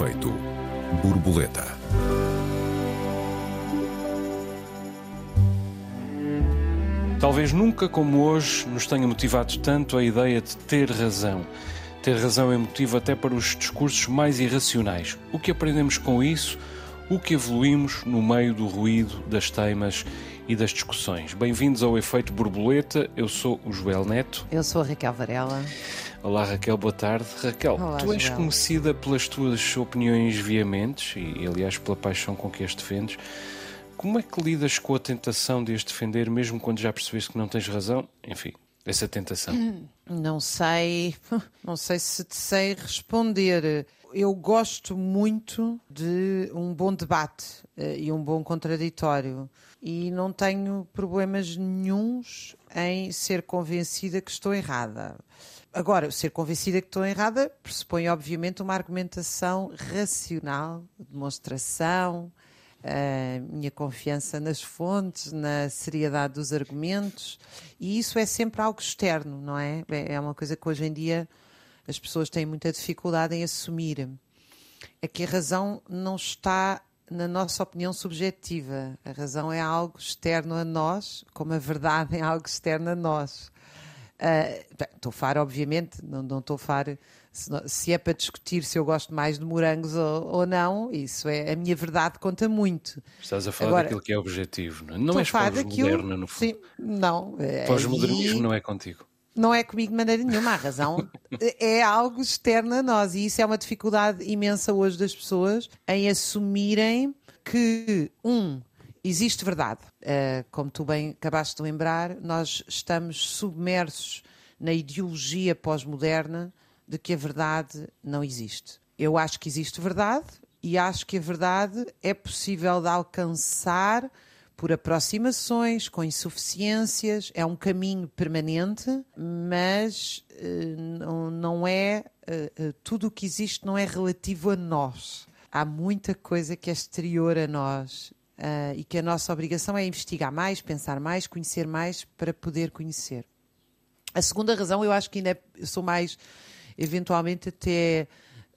efeito borboleta. Talvez nunca como hoje nos tenha motivado tanto a ideia de ter razão. Ter razão é motivo até para os discursos mais irracionais. O que aprendemos com isso? O que evoluímos no meio do ruído, das teimas e das discussões. Bem-vindos ao Efeito Borboleta. Eu sou o Joel Neto. Eu sou a Raquel Varela. Olá Raquel, boa tarde. Raquel, Olá, tu és Joel. conhecida pelas tuas opiniões veementes e, aliás, pela paixão com que as defendes. Como é que lidas com a tentação de as defender, mesmo quando já percebeste que não tens razão? Enfim, essa tentação. Não sei, não sei se te sei responder. Eu gosto muito de um bom debate eh, e um bom contraditório e não tenho problemas nenhuns em ser convencida que estou errada. Agora, ser convencida que estou errada pressupõe, obviamente, uma argumentação racional, demonstração, a minha confiança nas fontes, na seriedade dos argumentos, e isso é sempre algo externo, não é? É uma coisa que hoje em dia as pessoas têm muita dificuldade em assumir. É que a razão não está na nossa opinião subjetiva. A razão é algo externo a nós, como a verdade é algo externo a nós. Ah, estou a falar, obviamente, não, estou falar se, se é para discutir se eu gosto mais de morangos ou, ou não, isso é a minha verdade conta muito. Estás a falar Agora- daquilo que é objetivo, não é? Não és pós-moderna, no fundo. Sim, não. é- Pós-modernismo não é contigo. não é comigo de maneira nenhuma. A razão é algo externo a nós e isso é uma dificuldade imensa hoje das pessoas em assumirem que, um, existe verdade. Uh, como tu bem acabaste de lembrar, nós estamos submersos na ideologia pós-moderna de que a verdade não existe. Eu acho que existe verdade e acho que a verdade é possível de alcançar por aproximações, com insuficiências, é um caminho permanente, mas eh, não, é eh, tudo o que existe não é relativo a nós. Há muita coisa que é exterior a nós ah, e que a nossa obrigação é investigar mais, pensar mais, conhecer mais para poder conhecer. A segunda razão, eu acho que ainda é- sou mais, eventualmente, até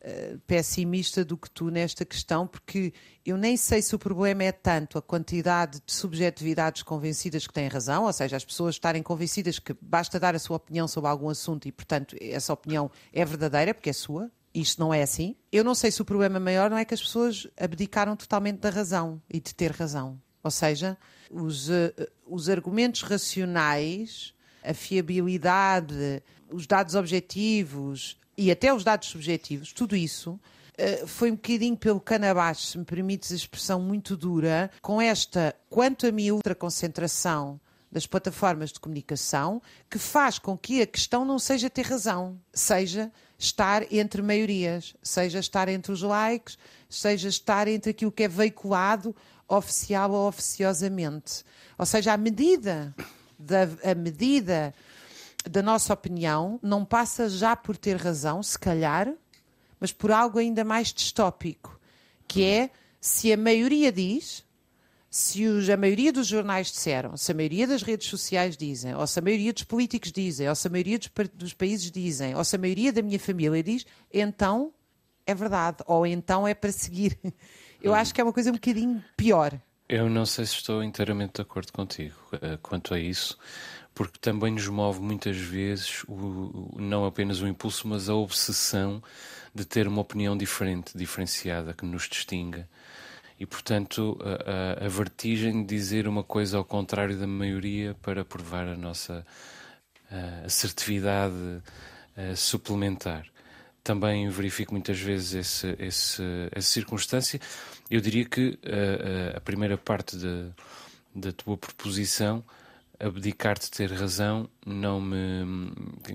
eh, pessimista do que tu nesta questão, porque eu nem sei se o problema é tanto a quantidade de subjetividades convencidas que têm razão, ou seja, as pessoas estarem convencidas que basta dar a sua opinião sobre algum assunto e, portanto, essa opinião é verdadeira, porque é sua. Isto não é assim. Eu não sei se o problema maior não é que as pessoas abdicaram totalmente da razão e de ter razão. Ou seja, os, eh, os argumentos racionais, a fiabilidade, os dados objetivos e até os dados subjetivos, tudo isso eh, foi um bocadinho pelo cano abaixo, se me permites a expressão muito dura, com esta, quanto a mim, ultraconcentração das plataformas de comunicação, que faz com que a questão não seja ter razão, seja estar entre maiorias, seja estar entre os likes, seja estar entre aquilo que é veiculado oficial ou oficiosamente. Ou seja, a medida da a medida da nossa opinião não passa já por ter razão, se calhar, mas por algo ainda mais distópico, que é se a maioria diz, se os- a maioria dos jornais disseram, se a maioria das redes sociais dizem, ou se a maioria dos políticos dizem, ou se a maioria dos, dos países dizem, ou se a maioria da minha família diz, então é verdade, ou então é para seguir. Eu acho que é uma coisa um bocadinho pior. Eu não sei se estou inteiramente de acordo contigo eh, quanto a isso, porque também nos move muitas vezes o, o- não apenas o impulso, mas a obsessão de ter uma opinião diferente, diferenciada, que nos distinga. E, portanto, a, a- a vertigem de dizer uma coisa ao contrário da maioria para provar a nossa eh, assertividade suplementar. Também verifico muitas vezes esse, esse- essa circunstância. Eu diria que a primeira parte de- da tua proposição, abdicar de ter razão, não me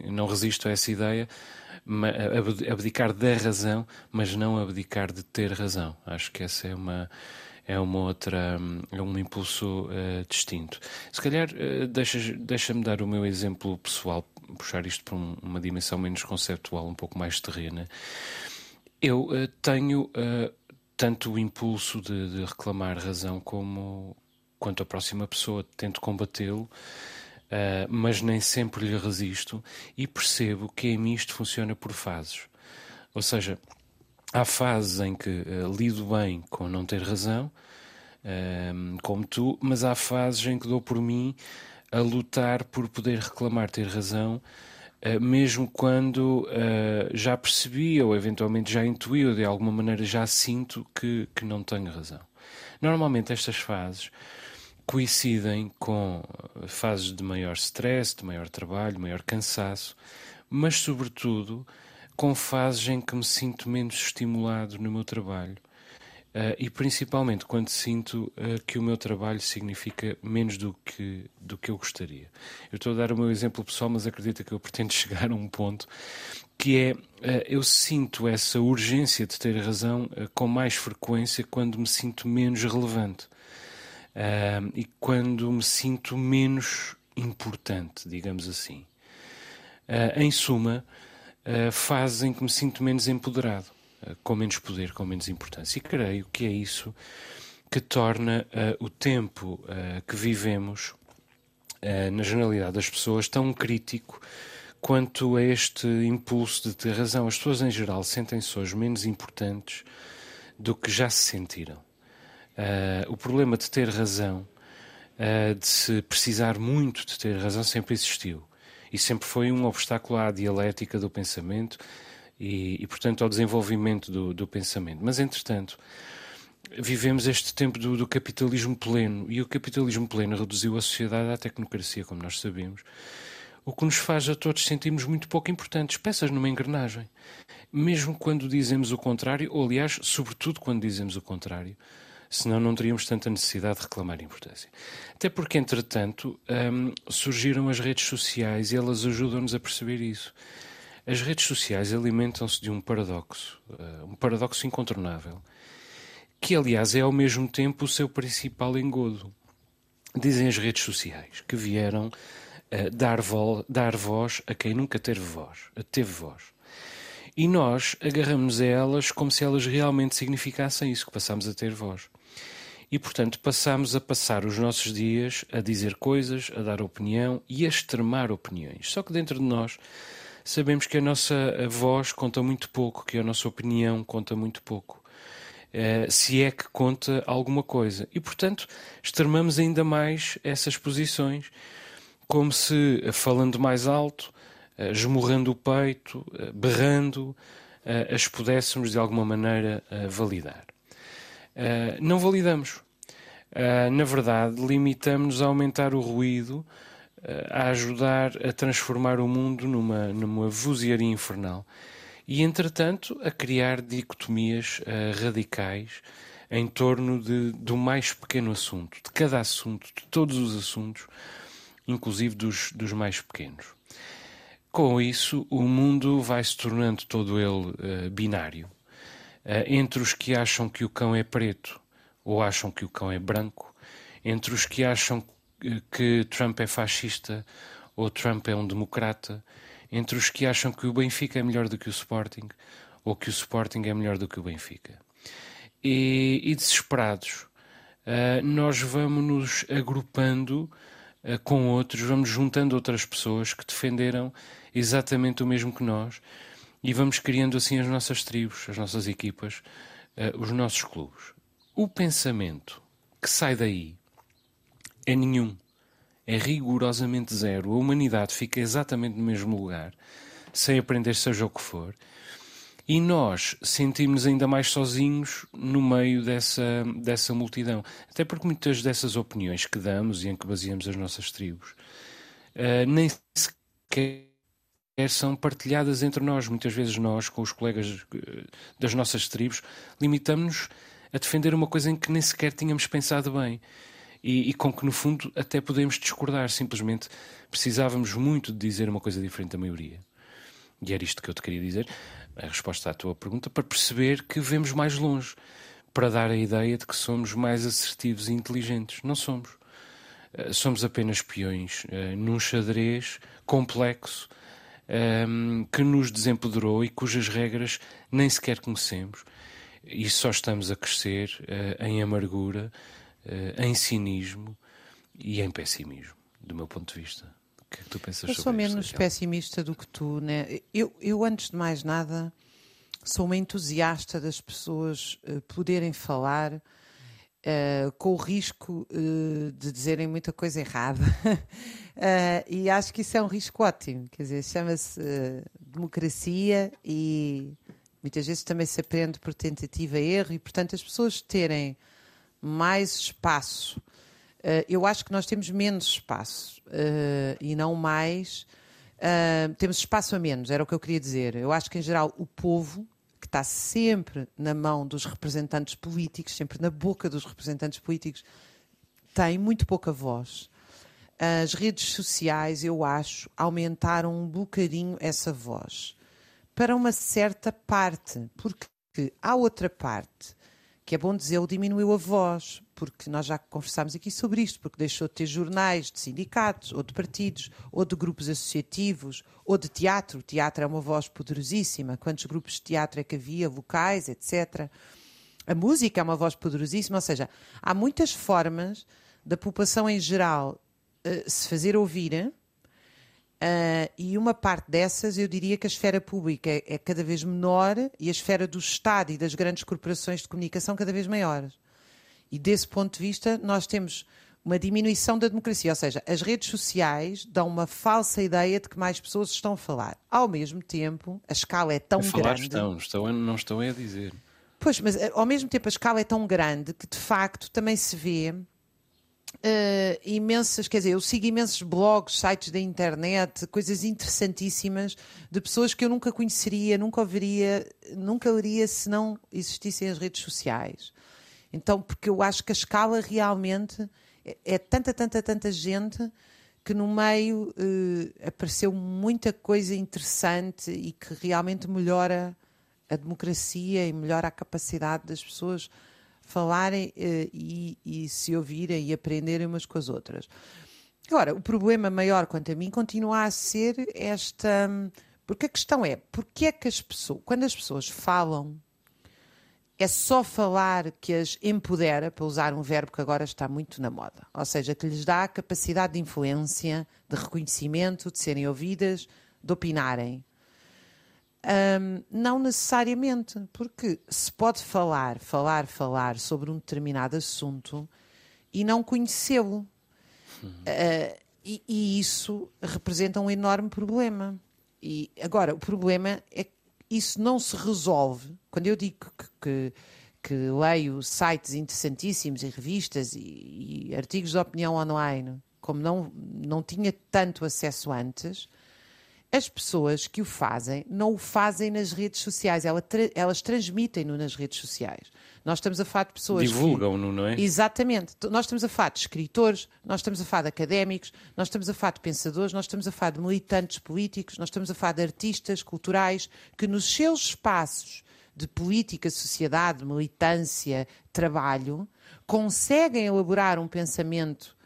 não resisto a essa ideia, abdicar da razão, mas não abdicar de ter razão. Acho que essa é uma é uma outra é um impulso eh, distinto. Se calhar eh, deixas- deixa-me dar o meu exemplo pessoal, puxar isto para um- uma dimensão menos conceptual, um pouco mais terrena. Eu eh, tenho tanto o impulso de, de reclamar razão como quanto a próxima pessoa, tento combatê-lo, eh, mas nem sempre lhe resisto e percebo que em mim isto funciona por fases. Ou seja, há fases em que uh, lido bem com não ter razão, uh, como tu, mas há fases em que dou por mim a lutar por poder reclamar ter razão, uh, mesmo quando já percebi ou eventualmente já intuí ou de alguma maneira já sinto que, que não tenho razão. Normalmente estas fases coincidem com fases de maior stress, de maior trabalho, maior cansaço, mas sobretudo com fases em que me sinto menos estimulado no meu trabalho. Uh, e principalmente quando sinto uh, que o meu trabalho significa menos do que, do que eu gostaria. Eu estou a dar o meu exemplo pessoal, mas acredito que eu pretendo chegar a um ponto que é uh, eu sinto essa urgência de ter razão com mais frequência quando me sinto menos relevante e quando me sinto menos importante, digamos assim. em suma, uh, fazem que me sinto menos empoderado, uh, com menos poder, com menos importância. E creio que é isso que torna uh, o tempo que vivemos, na generalidade das pessoas, tão crítico quanto a este impulso de ter razão. As pessoas, em geral, sentem-se hoje menos importantes do que já se sentiram. O problema de ter razão, de se precisar muito de ter razão, sempre existiu e sempre foi um obstáculo à dialética do pensamento e, e portanto, ao desenvolvimento do, do, pensamento. Mas, entretanto, vivemos este tempo do, do, capitalismo pleno e o capitalismo pleno reduziu a sociedade à tecnocracia, como nós sabemos, o que nos faz a todos sentirmos muito pouco importantes, peças numa engrenagem. Mesmo quando dizemos o contrário, ou aliás, sobretudo quando dizemos o contrário, senão não teríamos tanta necessidade de reclamar importância. Até porque, entretanto, hum, surgiram as redes sociais e elas ajudam-nos a perceber isso. As redes sociais alimentam-se de um paradoxo, uh, um paradoxo incontornável, que, aliás, é ao mesmo tempo o seu principal engodo. Dizem as redes sociais que vieram uh, dar, vo dar voz a quem nunca teve voz, teve voz. E nós agarramos a elas como se elas realmente significassem isso, que passamos a ter voz. E, portanto, passamos a passar os nossos dias a dizer coisas, a dar opinião e a extremar opiniões. Só que dentro de nós sabemos que a nossa voz conta muito pouco, que a nossa opinião conta muito pouco. Uh, se é que conta alguma coisa. E, portanto, extremamos ainda mais essas posições, como se, falando mais alto, uh, esmurrando o peito, uh, berrando, as pudéssemos de alguma maneira validar. Uh, não validamos. Uh, na verdade, limitamos-nos a aumentar o ruído, uh, a ajudar a transformar o mundo numa, numa vozearia infernal e, entretanto, a criar dicotomias radicais em torno de, do mais pequeno assunto, de cada assunto, de todos os assuntos, inclusive dos, dos mais pequenos. Com isso, o mundo vai se tornando todo ele binário entre os que acham que o cão é preto ou acham que o cão é branco, entre os que acham que Trump é fascista ou Trump é um democrata, entre os que acham que o Benfica é melhor do que o Sporting ou que o Sporting é melhor do que o Benfica. E, e desesperados, uh, nós vamos nos agrupando uh, com outros, vamos juntando outras pessoas que defenderam exatamente o mesmo que nós e vamos criando assim as nossas tribos, as nossas equipas, uh, os nossos clubes. O pensamento que sai daí é nenhum, é rigorosamente zero. A humanidade fica exatamente no mesmo lugar, sem aprender seja o que for, e nós sentimos ainda mais sozinhos no meio dessa, dessa multidão. Até porque muitas dessas opiniões que damos e em que baseamos as nossas tribos uh, nem sequer são partilhadas entre nós. Muitas vezes nós, com os colegas eh, das nossas tribos, limitamos-nos a defender uma coisa em que nem sequer tínhamos pensado bem. E, e, com que, no fundo, até podemos discordar. Simplesmente precisávamos muito de dizer uma coisa diferente da maioria. E era isto que eu te queria dizer, a resposta à tua pergunta, para perceber que vemos mais longe, para dar a ideia de que somos mais assertivos e inteligentes. Não somos. Eh, somos apenas peões uh, num xadrez complexo um, ehm, que nos desempoderou e cujas regras nem sequer conhecemos. E só estamos a crescer uh, em amargura, uh, em cinismo e em pessimismo, do meu ponto de vista. O que é que tu pensas eu sou menos pessimista do que tu, né? Eu, eu, antes de mais nada, sou uma entusiasta das pessoas uh, poderem falar uh, com o risco uh, de dizerem muita coisa errada. e acho que isso é um risco ótimo. Quer dizer, chama-se democracia e muitas vezes também se aprende por tentativa e erro, e portanto as pessoas terem mais espaço. eu acho que nós temos menos espaço e não mais. Uh, temos espaço a menos, era o que eu queria dizer. Eu acho que, em geral, o povo, que está sempre na mão dos representantes políticos, sempre na boca dos representantes políticos, tem muito pouca voz. As redes sociais, eu acho, aumentaram um bocadinho essa voz. Para uma certa parte, porque há outra parte que é bom dizer, diminuiu a voz, porque nós já conversámos aqui sobre isto, porque deixou de ter jornais de sindicatos, ou de partidos, ou de grupos associativos, ou de teatro. O teatro é uma voz poderosíssima. Quantos grupos de teatro é que havia, locais, etc. A música é uma voz poderosíssima, ou seja, há muitas formas da população em geral uh, se fazer ouvir Uh, e uma parte dessas, eu diria que a esfera pública é, é, cada vez menor e a esfera do Estado e das grandes corporações de comunicação cada vez maiores. E desse ponto de vista, nós temos uma diminuição da democracia, ou seja, as redes sociais dão uma falsa ideia de que mais pessoas estão a falar. Ao mesmo tempo, a escala é tão a falar grande. Estão, estão, não estão a dizer. Pois, mas eh, ao mesmo tempo a escala é tão grande que de facto também se vê Uh, imensas, quer dizer, eu sigo imensos blogs, sites da internet, coisas interessantíssimas de pessoas que eu nunca conheceria, nunca ouviria, nunca leria se não existissem as redes sociais. Então, porque eu acho que a escala realmente é, é tanta, tanta, tanta gente que no meio uh, apareceu muita coisa interessante e que realmente melhora a democracia e melhora a capacidade das pessoas falarem uh, e, e, se ouvirem e aprenderem umas com as outras. Agora, o problema maior quanto a mim continua a ser esta. Porque a questão é, porque é que as pessoas, quando as pessoas falam, é só falar que as empodera, para usar um verbo que agora está muito na moda. Ou seja, que lhes dá a capacidade de influência, de reconhecimento, de serem ouvidas, de opinarem. Um, não necessariamente, porque se pode falar, falar, falar sobre um determinado assunto e não conhecê-lo. Uhum. Uh, e, e, isso representa um enorme problema. E agora, o problema é que isso não se resolve. Quando eu digo que, que, que leio sites interessantíssimos e revistas e, e artigos de opinião online, como não, não tinha tanto acesso antes, as pessoas que o fazem não o fazem nas redes sociais, elas, tra elas transmitem-no nas redes sociais. Nós estamos a falar de pessoas. Divulgam-no, não é? Exatamente. Nós estamos a falar de escritores, nós estamos a falar de académicos, nós estamos a falar de pensadores, nós estamos a falar de militantes políticos, nós estamos a falar de artistas culturais que, nos seus espaços de política, sociedade, militância, trabalho, conseguem elaborar um pensamento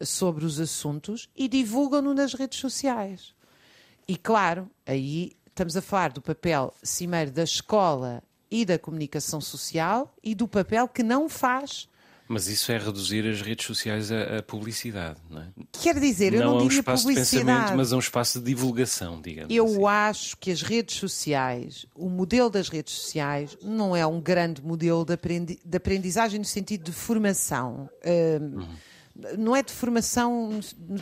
sobre os assuntos e divulgam-no nas redes sociais. E claro, aí estamos a falar do papel cimeiro da escola e da comunicação social e do papel que não faz. Mas isso é reduzir as redes sociais à, publicidade, não é? Quer dizer, eu não, não diria um publicidade. De pensamento, mas a um espaço de divulgação, digamos Eu assim. acho que as redes sociais, o modelo das redes sociais, não é um grande modelo de, aprendi de aprendizagem no sentido de formação. Uh, uhum não é de formação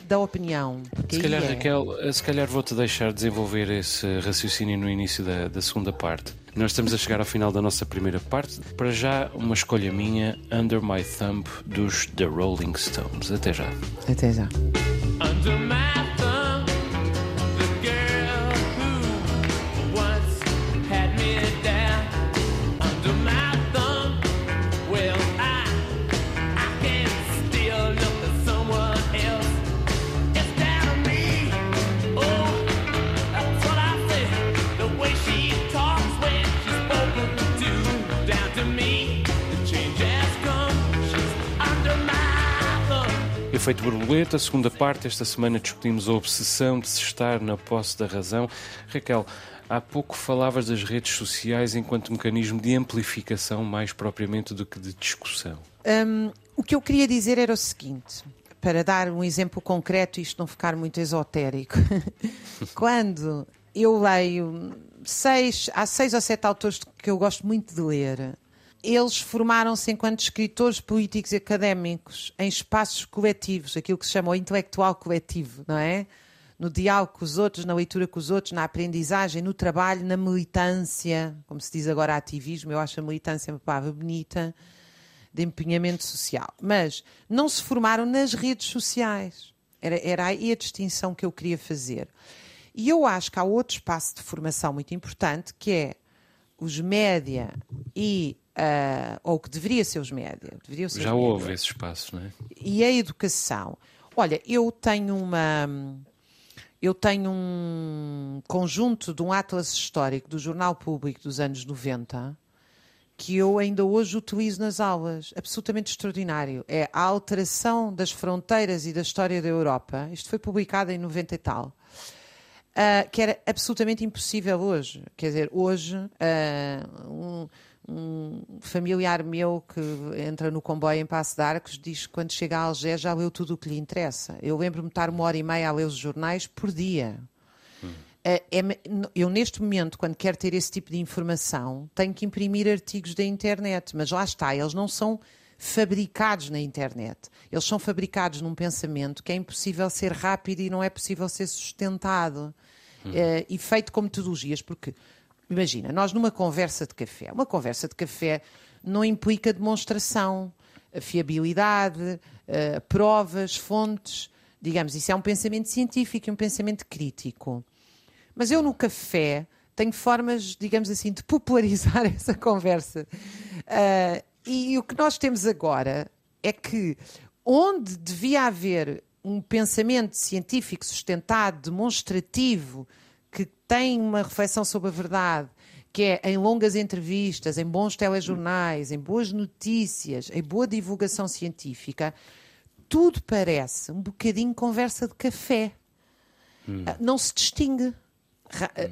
da opinião. Se calhar, é. Raquel, se calhar vou-te deixar desenvolver esse raciocínio no início da, da, segunda parte. Nós estamos a chegar ao final da nossa primeira parte. Para já, uma escolha minha, Under My Thumb, dos The Rolling Stones. Até já. Até já. Efeito borboleta, segunda parte. Esta semana discutimos a obsessão de se estar na posse da razão. Raquel, há pouco falavas das redes sociais enquanto mecanismo de amplificação, mais propriamente do que de discussão. Um, o que eu queria dizer era o seguinte. Para dar um exemplo concreto e isto não ficar muito esotérico. Quando eu leio seis, há seis ou sete autores que eu gosto muito de ler. Eles formaram-se enquanto escritores políticos e académicos em espaços coletivos, aquilo que se chama o intelectual coletivo, não é? No diálogo com os outros, na leitura com os outros, na aprendizagem, no trabalho, na militância, como se diz agora ativismo, eu acho a militância uma palavra bonita, de empenhamento social. Mas não se formaram nas redes sociais. Era, era aí a distinção que eu queria fazer. E eu acho que há outro espaço de formação muito importante que é os média e uh, ou que deveria ser os média. Deveria ser Já houve esse espaço, não é? E a educação. Olha, eu tenho uma eu tenho um conjunto de um atlas histórico do Jornal Público dos anos 90 que eu ainda hoje utilizo nas aulas. Absolutamente extraordinário. É a alteração das fronteiras e da história da Europa. Isto foi publicado em 90 e tal uh, que era absolutamente impossível hoje. Quer dizer, hoje uh, um, um, familiar meu que entra no comboio em Passo de Arcos diz que quando chega a Algés já leu tudo o que lhe interessa. Eu lembro-me de estar uma hora e meia a ler os jornais por dia. Hum. É, eu, neste momento, quando quero ter esse tipo de informação, tenho que imprimir artigos da internet, mas lá está, eles não são fabricados na internet. Eles são fabricados num pensamento que é impossível ser rápido e não é possível ser sustentado uhum. uh, e feito com metodologias, porque imagina, nós numa conversa de café, uma conversa de café não implica demonstração, fiabilidade, uh, provas, fontes, digamos, isso é um pensamento científico e um pensamento crítico. Mas eu no café tenho formas, digamos assim, de popularizar essa conversa. Uh, e o que nós temos agora é que onde devia haver um pensamento científico sustentado, demonstrativo, que tem uma reflexão sobre a verdade, que é em longas entrevistas, em bons telejornais, em boas notícias, em boa divulgação científica, tudo parece um bocadinho conversa de café. Hum. Ah, não se distingue. Hum.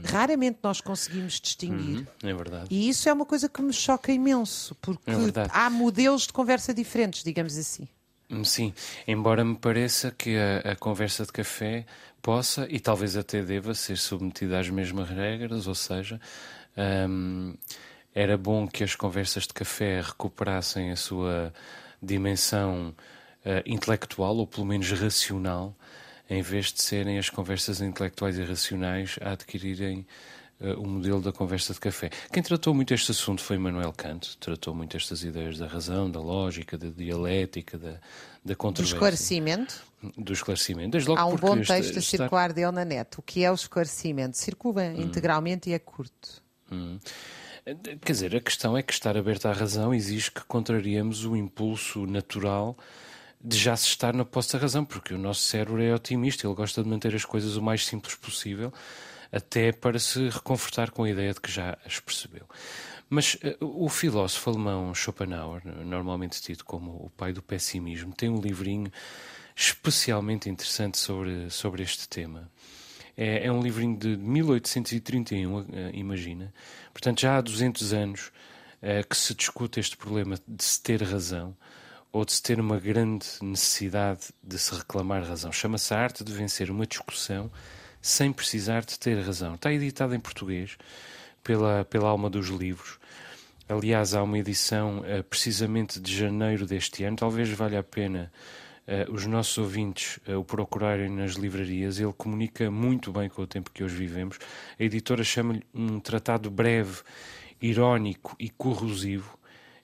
Raramente nós conseguimos distinguir. Uhum, é verdade. E isso é uma coisa que me choca imenso, porque é há modelos de conversa diferentes, digamos assim. Hum, sim, embora me pareça que a, a, conversa de café possa e talvez até deva ser submetida às mesmas regras, ou seja, hum, era bom que as conversas de café recuperassem a sua dimensão uh, intelectual ou pelo menos racional, em vez de serem as conversas intelectuais e racionais a adquirirem uh, o modelo da conversa de café. Quem tratou muito este assunto foi Manuel Kant, tratou muito estas ideias da razão, da lógica, da dialética, da, da controvérsia. Do esclarecimento? Do esclarecimento. Desde logo Há um bom texto a circular dele na net. O que é o esclarecimento? Circula hum. integralmente e é curto. Hum. Quer dizer, a questão é que estar aberto à razão exige que contrariemos o impulso natural de já se estar na posse da razão, porque o nosso cérebro é otimista, ele gosta de manter as coisas o mais simples possível até para se reconfortar com a ideia de que já as percebeu. Mas uh, o filósofo alemão Schopenhauer, normalmente tido como o pai do pessimismo, tem um livrinho especialmente interessante sobre, sobre este tema. É, é um livrinho de 1831, uh, eh, imagina. Portanto, já há 200 anos uh, que se discute este problema de se ter razão ou de se ter uma grande necessidade de se reclamar razão. Chama-se a arte de vencer uma discussão sem precisar de ter razão. Está editado em português pela, pela Alma dos Livros. Aliás, há uma edição uh, precisamente de janeiro deste ano. Talvez valha a pena uh, os nossos ouvintes uh, o procurarem nas livrarias. Ele comunica muito bem com o tempo que hoje vivemos. A editora chama-lhe um tratado breve, irónico e corrosivo.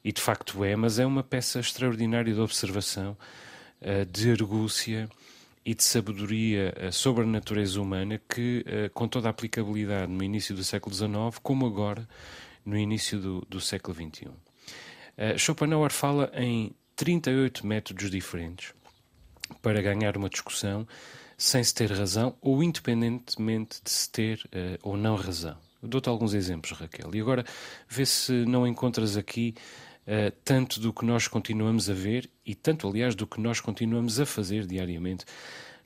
E de facto é, mas é uma peça extraordinária de observação, de argúcia e de sabedoria eh, sobre a natureza humana que, eh, com toda a aplicabilidade no início do século XIX, como agora no início do, do século XXI. Eh, Schopenhauer fala em 38 métodos diferentes para ganhar uma discussão sem se ter razão ou independentemente de se ter ou não razão. Dou-te alguns exemplos, Raquel. E agora vê se não encontras aqui uh, tanto do que nós continuamos a ver e tanto, aliás, do que nós continuamos a fazer diariamente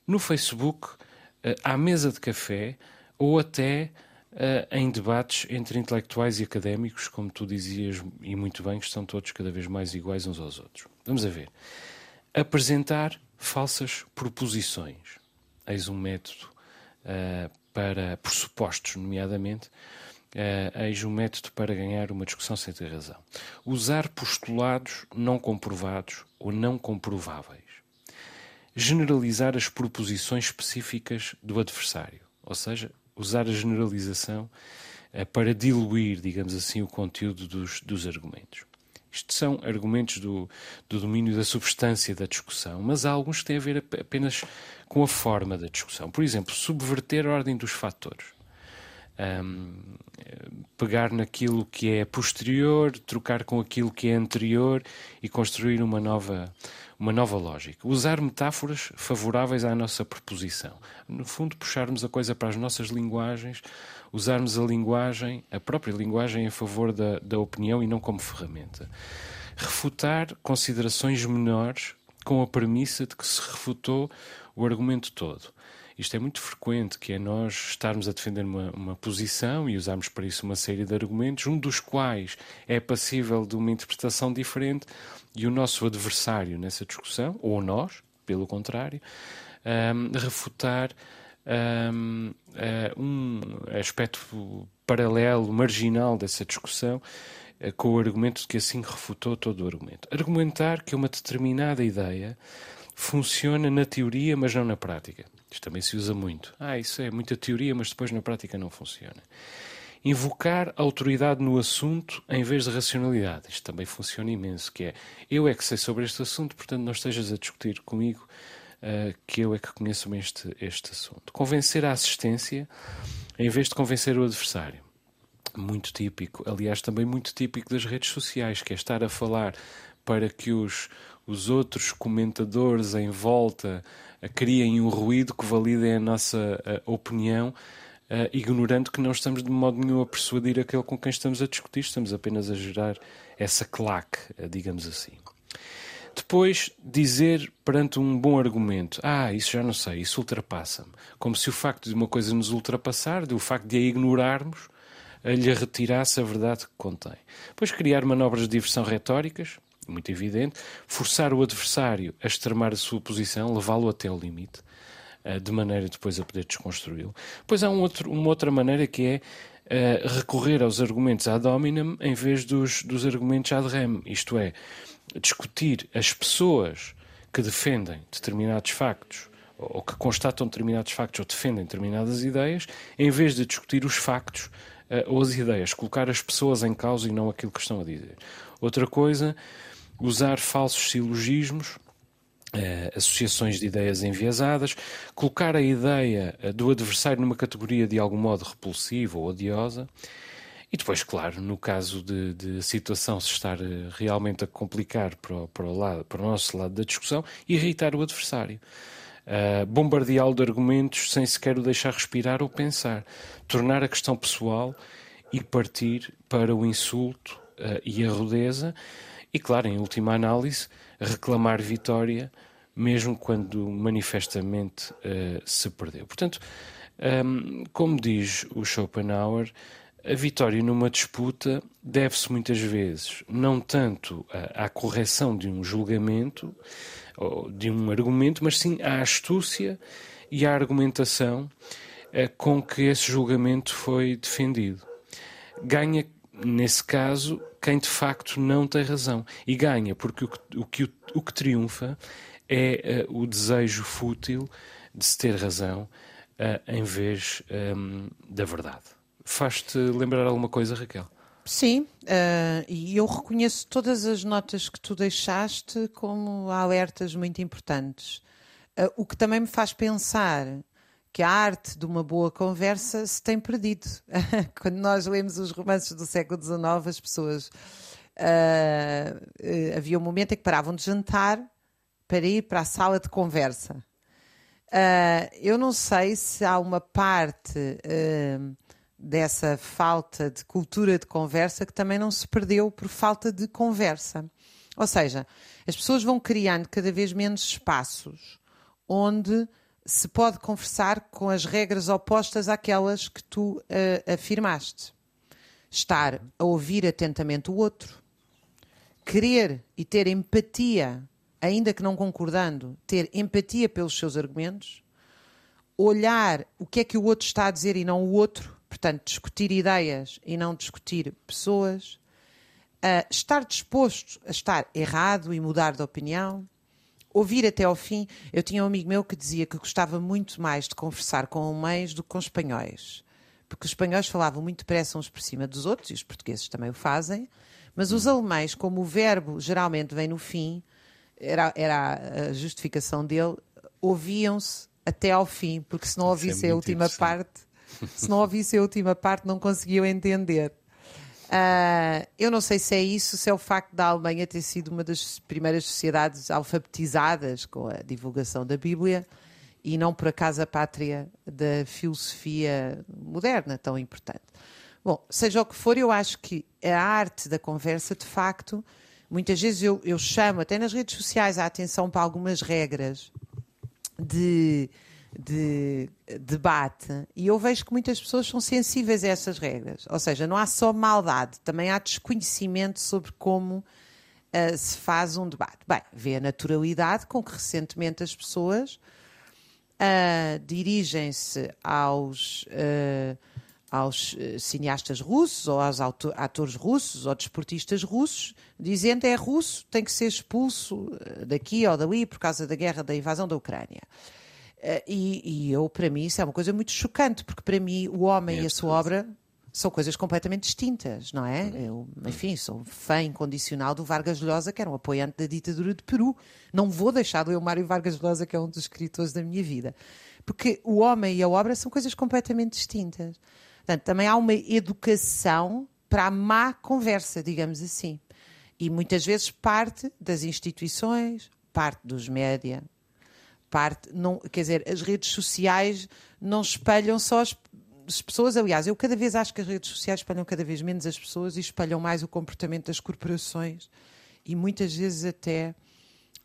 no Facebook, uh, à mesa de café ou até uh, em debates entre intelectuais e académicos, como tu dizias e muito bem, que estão todos cada vez mais iguais uns aos outros. Vamos a ver. Apresentar falsas proposições. Eis um método uh, para pressupostos, nomeadamente, Uh, eis um método para ganhar uma discussão sem ter razão. Usar postulados não comprovados ou não comprováveis. Generalizar as proposições específicas do adversário, ou seja, usar a generalização uh, para diluir, digamos assim, o conteúdo dos, dos argumentos. Isto são argumentos do, do domínio da substância da discussão, mas há alguns que têm a ver apenas com a forma da discussão. Por exemplo, subverter a ordem dos fatores um, pegar naquilo que é posterior, trocar com aquilo que é anterior e construir uma nova, uma nova lógica. Usar metáforas favoráveis à nossa proposição. No fundo, puxarmos a coisa para as nossas linguagens, usarmos a linguagem, a própria linguagem, a favor da, da opinião e não como ferramenta. Refutar considerações menores com a premissa de que se refutou o argumento todo. Isto é muito frequente, que é nós estarmos a defender uma, uma posição e usarmos para isso uma série de argumentos, um dos quais é passível de uma interpretação diferente e o nosso adversário nessa discussão, ou nós, pelo contrário, um, refutar um, eh, um aspecto paralelo, marginal dessa discussão, eh, com o argumento de que assim refutou todo o argumento. Argumentar que uma determinada ideia funciona na teoria, mas não na prática. Isto também se usa muito. Ah, isso é muita teoria, mas depois na prática não funciona. Invocar autoridade no assunto em vez de racionalidade. Isto também funciona imenso, que é eu é que sei sobre este assunto, portanto não estejas a discutir comigo uh, que eu é que conheço este, este assunto. Convencer a assistência em vez de convencer o adversário. Muito típico, aliás, também muito típico das redes sociais, que é estar a falar para que os, os outros comentadores em volta criem um ruído que valide a nossa opinião, ignorando que não estamos de modo nenhum a persuadir aquele com quem estamos a discutir, estamos apenas a gerar essa claque, uh, digamos assim. Depois, dizer perante um bom argumento: Ah, isso já não sei, isso ultrapassa-me. Como se o facto de uma coisa nos ultrapassar, do facto de a ignorarmos, lhe retirasse a verdade que contém. Depois, criar manobras de diversão retóricas, muito evidente, forçar o adversário a extremar a sua posição, levá-lo até ao limite, uh, de maneira depois a poder desconstruí-lo. Depois há um outro, uma outra maneira que é uh, recorrer aos argumentos ad hominem em vez dos, dos argumentos ad rem, isto é, discutir as pessoas que defendem determinados factos ou que constatam determinados factos ou defendem determinadas ideias, em vez de discutir os factos uh, ou as ideias, colocar as pessoas em causa e não aquilo que estão a dizer. Outra coisa usar falsos silogismos, eh, associações de ideias enviesadas, colocar a ideia eh, do adversário numa categoria de algum modo repulsiva ou odiosa. E depois, claro, no caso de, de a situação se estar eh, realmente a complicar para o, para, o lado, para o nosso lado da discussão, irritar o adversário. Uh, bombardeá-lo de argumentos sem sequer o deixar respirar ou pensar. Tornar a questão pessoal e partir para o insulto uh, e a rudeza e, claro, em última análise, reclamar vitória, mesmo quando manifestamente uh, se perdeu. Portanto, um, ehm, como diz o Schopenhauer, a vitória numa disputa deve-se muitas vezes não tanto à, à, correção de um julgamento ou de um argumento, mas sim à astúcia e à argumentação uh, com que esse julgamento foi defendido. Ganha, nesse caso, quem de facto não tem razão. E ganha, porque o que, o que, o que triunfa é uh, o desejo fútil de se ter razão uh, em vez um, ehm, da verdade. Faz-te lembrar alguma coisa, Raquel? Sim, uh, e eu reconheço todas as notas que tu deixaste como alertas muito importantes. O que também me faz pensar que a arte de uma boa conversa se tem perdido. Quando nós lemos os romances do século XIX, as pessoas. Uh, uh, havia um momento em que paravam de jantar para ir para a sala de conversa. Uh, eu não sei se há uma parte dessa falta de cultura de conversa que também não se perdeu por falta de conversa. Ou seja, as pessoas vão criando cada vez menos espaços onde se pode conversar com as regras opostas àquelas que tu uh, afirmaste. Estar a ouvir atentamente o outro, querer e ter empatia, ainda que não concordando, ter empatia pelos seus argumentos, olhar o que é que o outro está a dizer e não o outro, portanto, discutir ideias e não discutir pessoas, uh, estar disposto a estar errado e mudar de opinião, ouvir até ao fim. Eu tinha um amigo meu que dizia que gostava muito mais de conversar com alemães do que com espanhóis, porque os espanhóis falavam muito depressa uns por cima dos outros, e os portugueses também o fazem, mas os alemães, como o verbo geralmente vem no fim, era, era a justificação dele, ouviam-se até ao fim, porque se não ouvissem é a última parte, se não ouvissem a última parte, não conseguiam entender. Uh, eu não sei se é isso, se é o facto da Alemanha ter sido uma das primeiras sociedades alfabetizadas com a divulgação da Bíblia e não por acaso a pátria da filosofia moderna tão importante. Bom, seja o que for, eu acho que a arte da conversa, de facto, muitas vezes eu, eu chamo até nas redes sociais a atenção para algumas regras de, de debate e eu vejo que muitas pessoas são sensíveis a essas regras. Ou seja, não há só maldade, também há desconhecimento sobre como uh, se faz um debate. Bem, vê a naturalidade com que recentemente as pessoas uh, dirigem-se aos. Uh, aos cineastas russos ou aos atores russos ou desportistas russos, dizendo é russo, tem que ser expulso daqui ou dali por causa da guerra da invasão da Ucrânia. Eh, e, e, eu, para mim, isso é uma coisa muito chocante, porque para mim o homem é e a sua obra são coisas completamente distintas, não é? Eu, enfim, sou fã incondicional do Vargas Llosa, que era um apoiante da ditadura de Peru. Não vou deixar de ler o Mário Vargas Llosa, que é um dos escritores da minha vida. Porque o homem e a obra são coisas completamente distintas. Portanto, também há uma educação para a má conversa, digamos assim. E muitas vezes parte das instituições, parte dos média, parte, não, quer dizer, as redes sociais não espelham só as, as, pessoas. Aliás, eu cada vez acho que as redes sociais espelham cada vez menos as pessoas e espelham mais o comportamento das corporações e muitas vezes até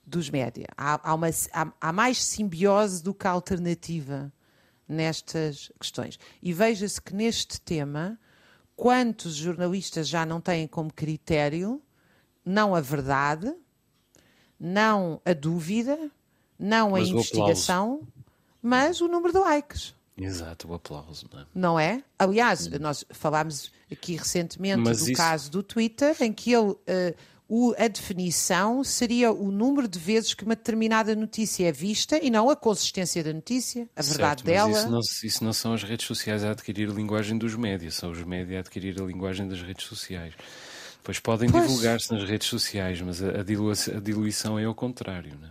dos média. Há, há, uma, há, há mais simbiose do que alternativa nestas questões. E veja-se que neste tema, quantos jornalistas já não têm como critério não a verdade, não a dúvida, não a investigação, mas o número de likes. Exato, o aplauso. Não é? Não é? Aliás, nós falámos aqui recentemente mas do isso... caso do Twitter, em que ele, uh, o, a definição seria o número de vezes que uma determinada notícia é vista e não a consistência da notícia, a certo, verdade dela. Isso não, isso não são as redes sociais a adquirir a linguagem dos médias, são os médias a adquirir a linguagem das redes sociais. Pois podem divulgar-se nas redes sociais, mas a, a diluição é ao contrário. Não é?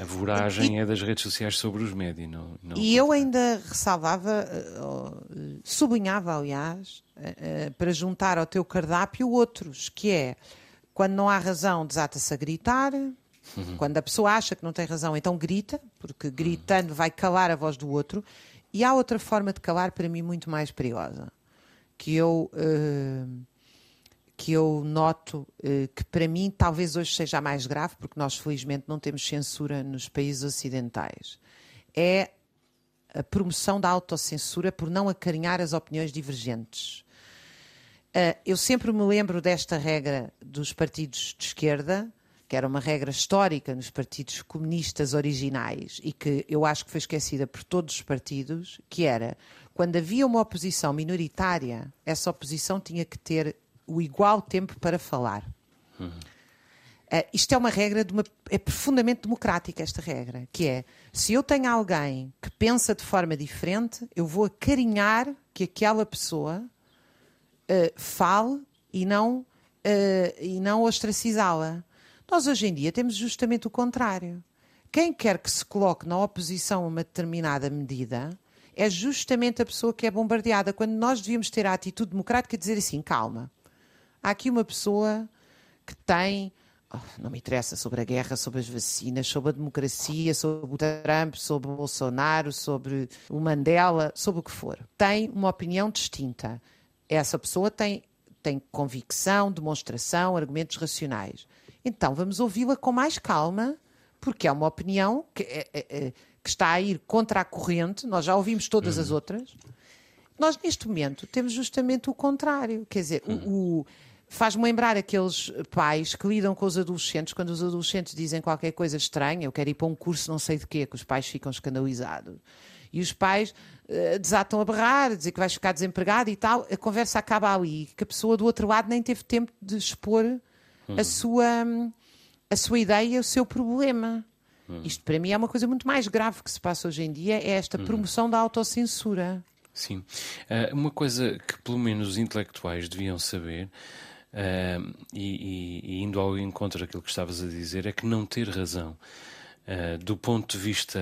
A voragem e, é das redes sociais sobre os médias. Não, não e eu ainda ressalvava, eh, sublinhava, aliás, eh, eh, para juntar ao teu cardápio outros, que é quando não há razão, desata-se a gritar. Uhum. Quando a pessoa acha que não tem razão, então grita, porque gritando vai calar a voz do outro. E há outra forma de calar, para mim, muito mais perigosa, que eu. Uh, que eu noto eh, que para mim talvez hoje seja a mais grave, porque nós felizmente não temos censura nos países ocidentais, é a promoção da autocensura por não acarinhar as opiniões divergentes. Uh, eu sempre me lembro desta regra dos partidos de esquerda, que era uma regra histórica nos partidos comunistas originais e que eu acho que foi esquecida por todos os partidos, que era quando havia uma oposição minoritária, essa oposição tinha que ter o igual tempo para falar. Uhum. Uh, isto é uma regra, uma, é profundamente democrática esta regra, que é, se eu tenho alguém que pensa de forma diferente, eu vou acarinhar que aquela pessoa uh, fale e não, uh, e não ostracizá-la. Nós hoje em dia temos justamente o contrário. Quem quer que se coloque na oposição a uma determinada medida é justamente a pessoa que é bombardeada, quando nós devíamos ter a atitude democrática de dizer assim, calma, Há aqui uma pessoa que tem. Oh, não me interessa sobre a guerra, sobre as vacinas, sobre a democracia, sobre o Trump, sobre o Bolsonaro, sobre o Mandela, sobre o que for. Tem uma opinião distinta. Essa pessoa tem, tem convicção, demonstração, argumentos racionais. Então vamos ouvi-la com mais calma, porque é uma opinião que, é, é, é que, está a ir contra a corrente. Nós já ouvimos todas as uhum. outras. Nós, neste momento, temos justamente o contrário. Quer dizer, o, o Faz-me lembrar aqueles pais que lidam com os adolescentes quando os adolescentes dizem qualquer coisa estranha, eu quero ir para um curso não sei de quê, que os pais ficam escandalizados. e os pais uh, desatam a berrar, dizer que vais ficar desempregado e tal, a conversa acaba ali, que a pessoa do outro lado nem teve tempo de expor hum. a, sua, a sua ideia, o seu problema. Hum. Isto para mim é uma coisa muito mais grave que se passa hoje em dia, é esta hum. promoção da autocensura. Sim. Uh, uma coisa que pelo menos os intelectuais deviam saber Uh, e, e, indo ao encontro daquilo que estavas a dizer, é que não ter razão, uh, do ponto de vista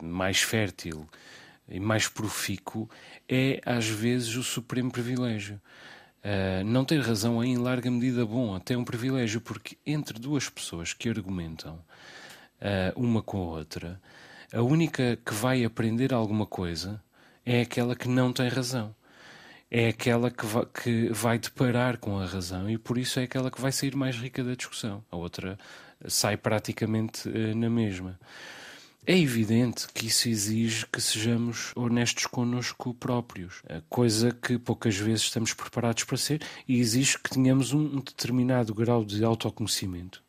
mais fértil e mais profícuo, é às vezes o supremo privilégio. Não ter razão é em larga medida bom, até um privilégio, porque entre duas pessoas que argumentam uma com a outra, a única que vai aprender alguma coisa é aquela que não tem razão é aquela que vai, que vai deparar com a razão e por isso é aquela que vai sair mais rica da discussão. A outra sai praticamente uh, na mesma. É evidente que isso exige que sejamos honestos connosco próprios, coisa que poucas vezes estamos preparados para ser, e exige que tenhamos um determinado grau de autoconhecimento,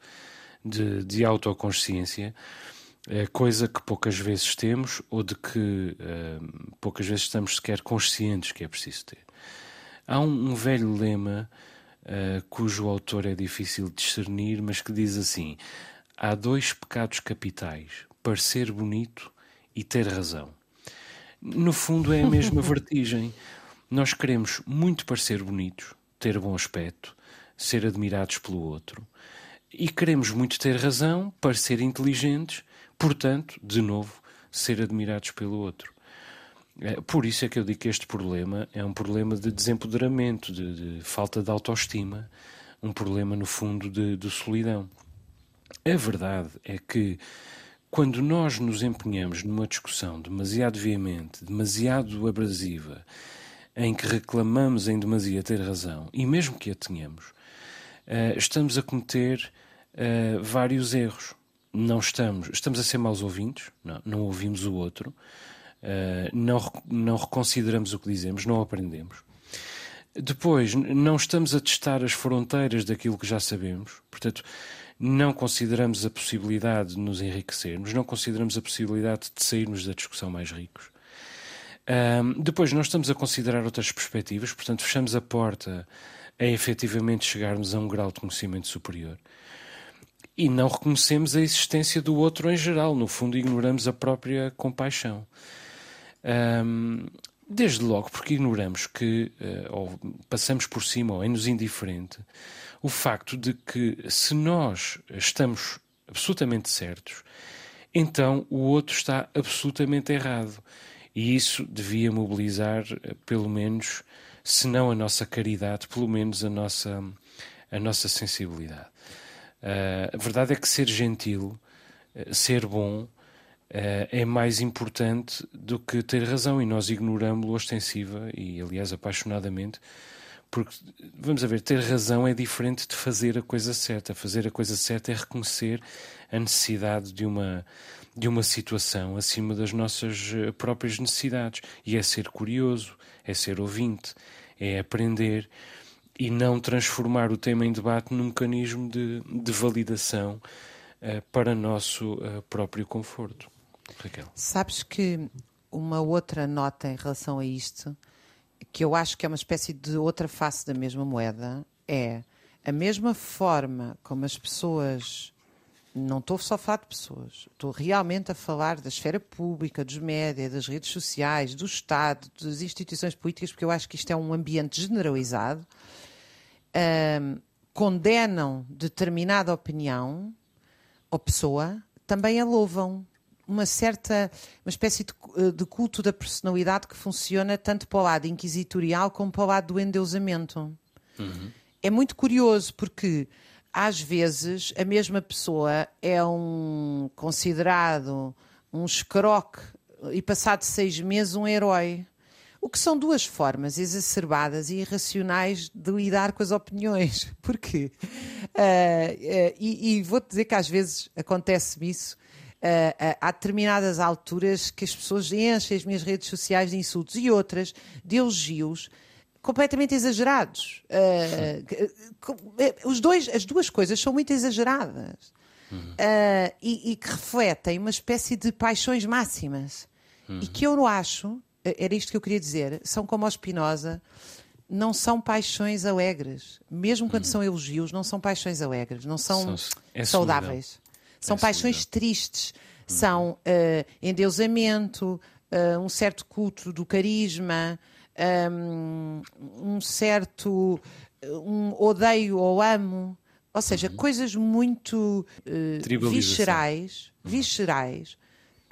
de, de autoconsciência, coisa que poucas vezes temos ou de que uh, poucas vezes estamos sequer conscientes que é preciso ter. Há um, um velho lema uh, cujo autor é difícil de discernir, mas que diz assim: há dois pecados capitais, parecer bonito e ter razão. No fundo, é a mesma vertigem. Nós queremos muito parecer bonitos, ter bom aspecto, ser admirados pelo outro. E queremos muito ter razão, parecer inteligentes, portanto, de novo, ser admirados pelo outro. É, por isso é que eu digo que este problema é um problema de desempoderamento, de, de falta de autoestima, um problema, no fundo, de, de solidão. A verdade é que quando nós nos empenhamos numa discussão demasiado veemente, demasiado abrasiva, em que reclamamos em demasia ter razão, e mesmo que a tenhamos, uh, estamos a cometer uh, vários erros. Não estamos, estamos a ser maus ouvintes, não, não ouvimos o outro, Uh, não, não reconsideramos o que dizemos, não aprendemos. Depois, não estamos a testar as fronteiras daquilo que já sabemos, portanto, não consideramos a possibilidade de nos enriquecermos, não consideramos a possibilidade de sairmos da discussão mais ricos. Um, depois, não estamos a considerar outras perspectivas, portanto, fechamos a porta a efetivamente chegarmos a um grau de conhecimento superior. E não reconhecemos a existência do outro em geral, no fundo, ignoramos a própria compaixão. Um, desde logo porque ignoramos que, uh, ou passamos por cima, ou é-nos indiferente, o facto de que se nós estamos absolutamente certos, então o outro está absolutamente errado. E isso devia mobilizar, uh, pelo menos, se não a nossa caridade, pelo menos a nossa, a nossa sensibilidade. Uh, a verdade é que ser gentil, ser bom, uh, é mais importante do que ter razão e nós ignoramos-lo ostensiva e, aliás, apaixonadamente, porque, vamos a ver, ter razão é diferente de fazer a coisa certa. Fazer a coisa certa é reconhecer a necessidade de uma, de uma situação acima das nossas eh, próprias necessidades. E é ser curioso, é ser ouvinte, é aprender e não transformar o tema em debate num mecanismo de, de validação uh, para nosso uh, próprio conforto. Raquel. Sabes que uma outra nota em relação a isto, que eu acho que é uma espécie de outra face da mesma moeda, é a mesma forma como as pessoas. Não estou só a falar de pessoas, estou realmente a falar da esfera pública, dos médias, das redes sociais, do Estado, das instituições políticas, porque eu acho que isto é um ambiente generalizado. Um, condenam determinada opinião ou pessoa, também a louvam uma certa, uma espécie de, eh, de, culto da personalidade que funciona tanto para o lado inquisitorial como para o lado do endeusamento. Uhum. É muito curioso porque às vezes a mesma pessoa é um considerado um escroque e passado seis meses um herói. O que são duas formas exacerbadas e irracionais de lidar com as opiniões. Porquê? Uh, uh, e, e vou-te dizer que às vezes acontece-me isso uh, há determinadas alturas que as pessoas enchem as minhas redes sociais de insultos e outras de elogios completamente exagerados. Os dois, as duas coisas são muito exageradas uhum. uh, e, e, que refletem uma espécie de paixões máximas. E que eu não acho, era isto que eu queria dizer, são como o Spinoza, não são paixões alegres. Mesmo quando são elogios, não são paixões alegres, não são, São- é saudáveis. São É paixões solidão. tristes, são eh, endeusamento, eh, um certo culto do carisma, um, um certo um odeio ou amo, ou seja, coisas muito eh, Tribalização. viscerais, viscerais,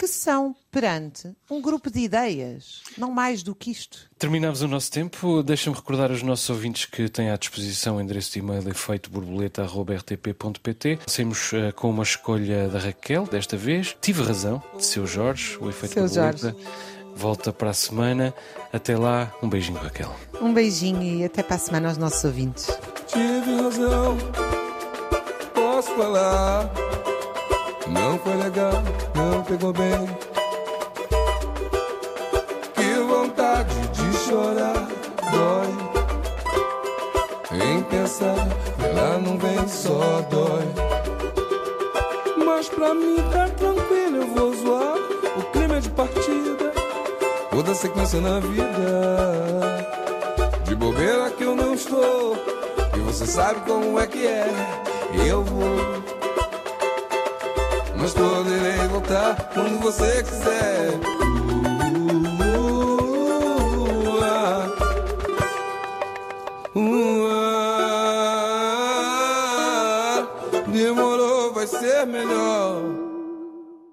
que são perante um grupo de ideias, não mais do que isto. Terminamos o nosso tempo. Deixa-me recordar aos nossos ouvintes que têm à disposição o endereço de e-mail efeitoborboleta.rtp.pt. Saímos eh, com uma escolha da Raquel, desta vez. Tive razão, de seu Jorge, o efeito Seu borboleta. Volta para a semana. Até lá, um beijinho, Raquel. Um beijinho e até para a semana aos nossos ouvintes. Tive razão, posso falar. Não foi legal, não pegou bem. Que vontade de chorar, dói. Em pensar, ela não vem, só dói. Mas pra mim tá tranquilo, eu vou zoar. O clima é de partida, toda sequência na vida. De bobeira que eu não estou. E você sabe como é que é. Eu vou. Mas poderei voltar quando você quiser. Uh. Uh. Demorou, vai ser melhor.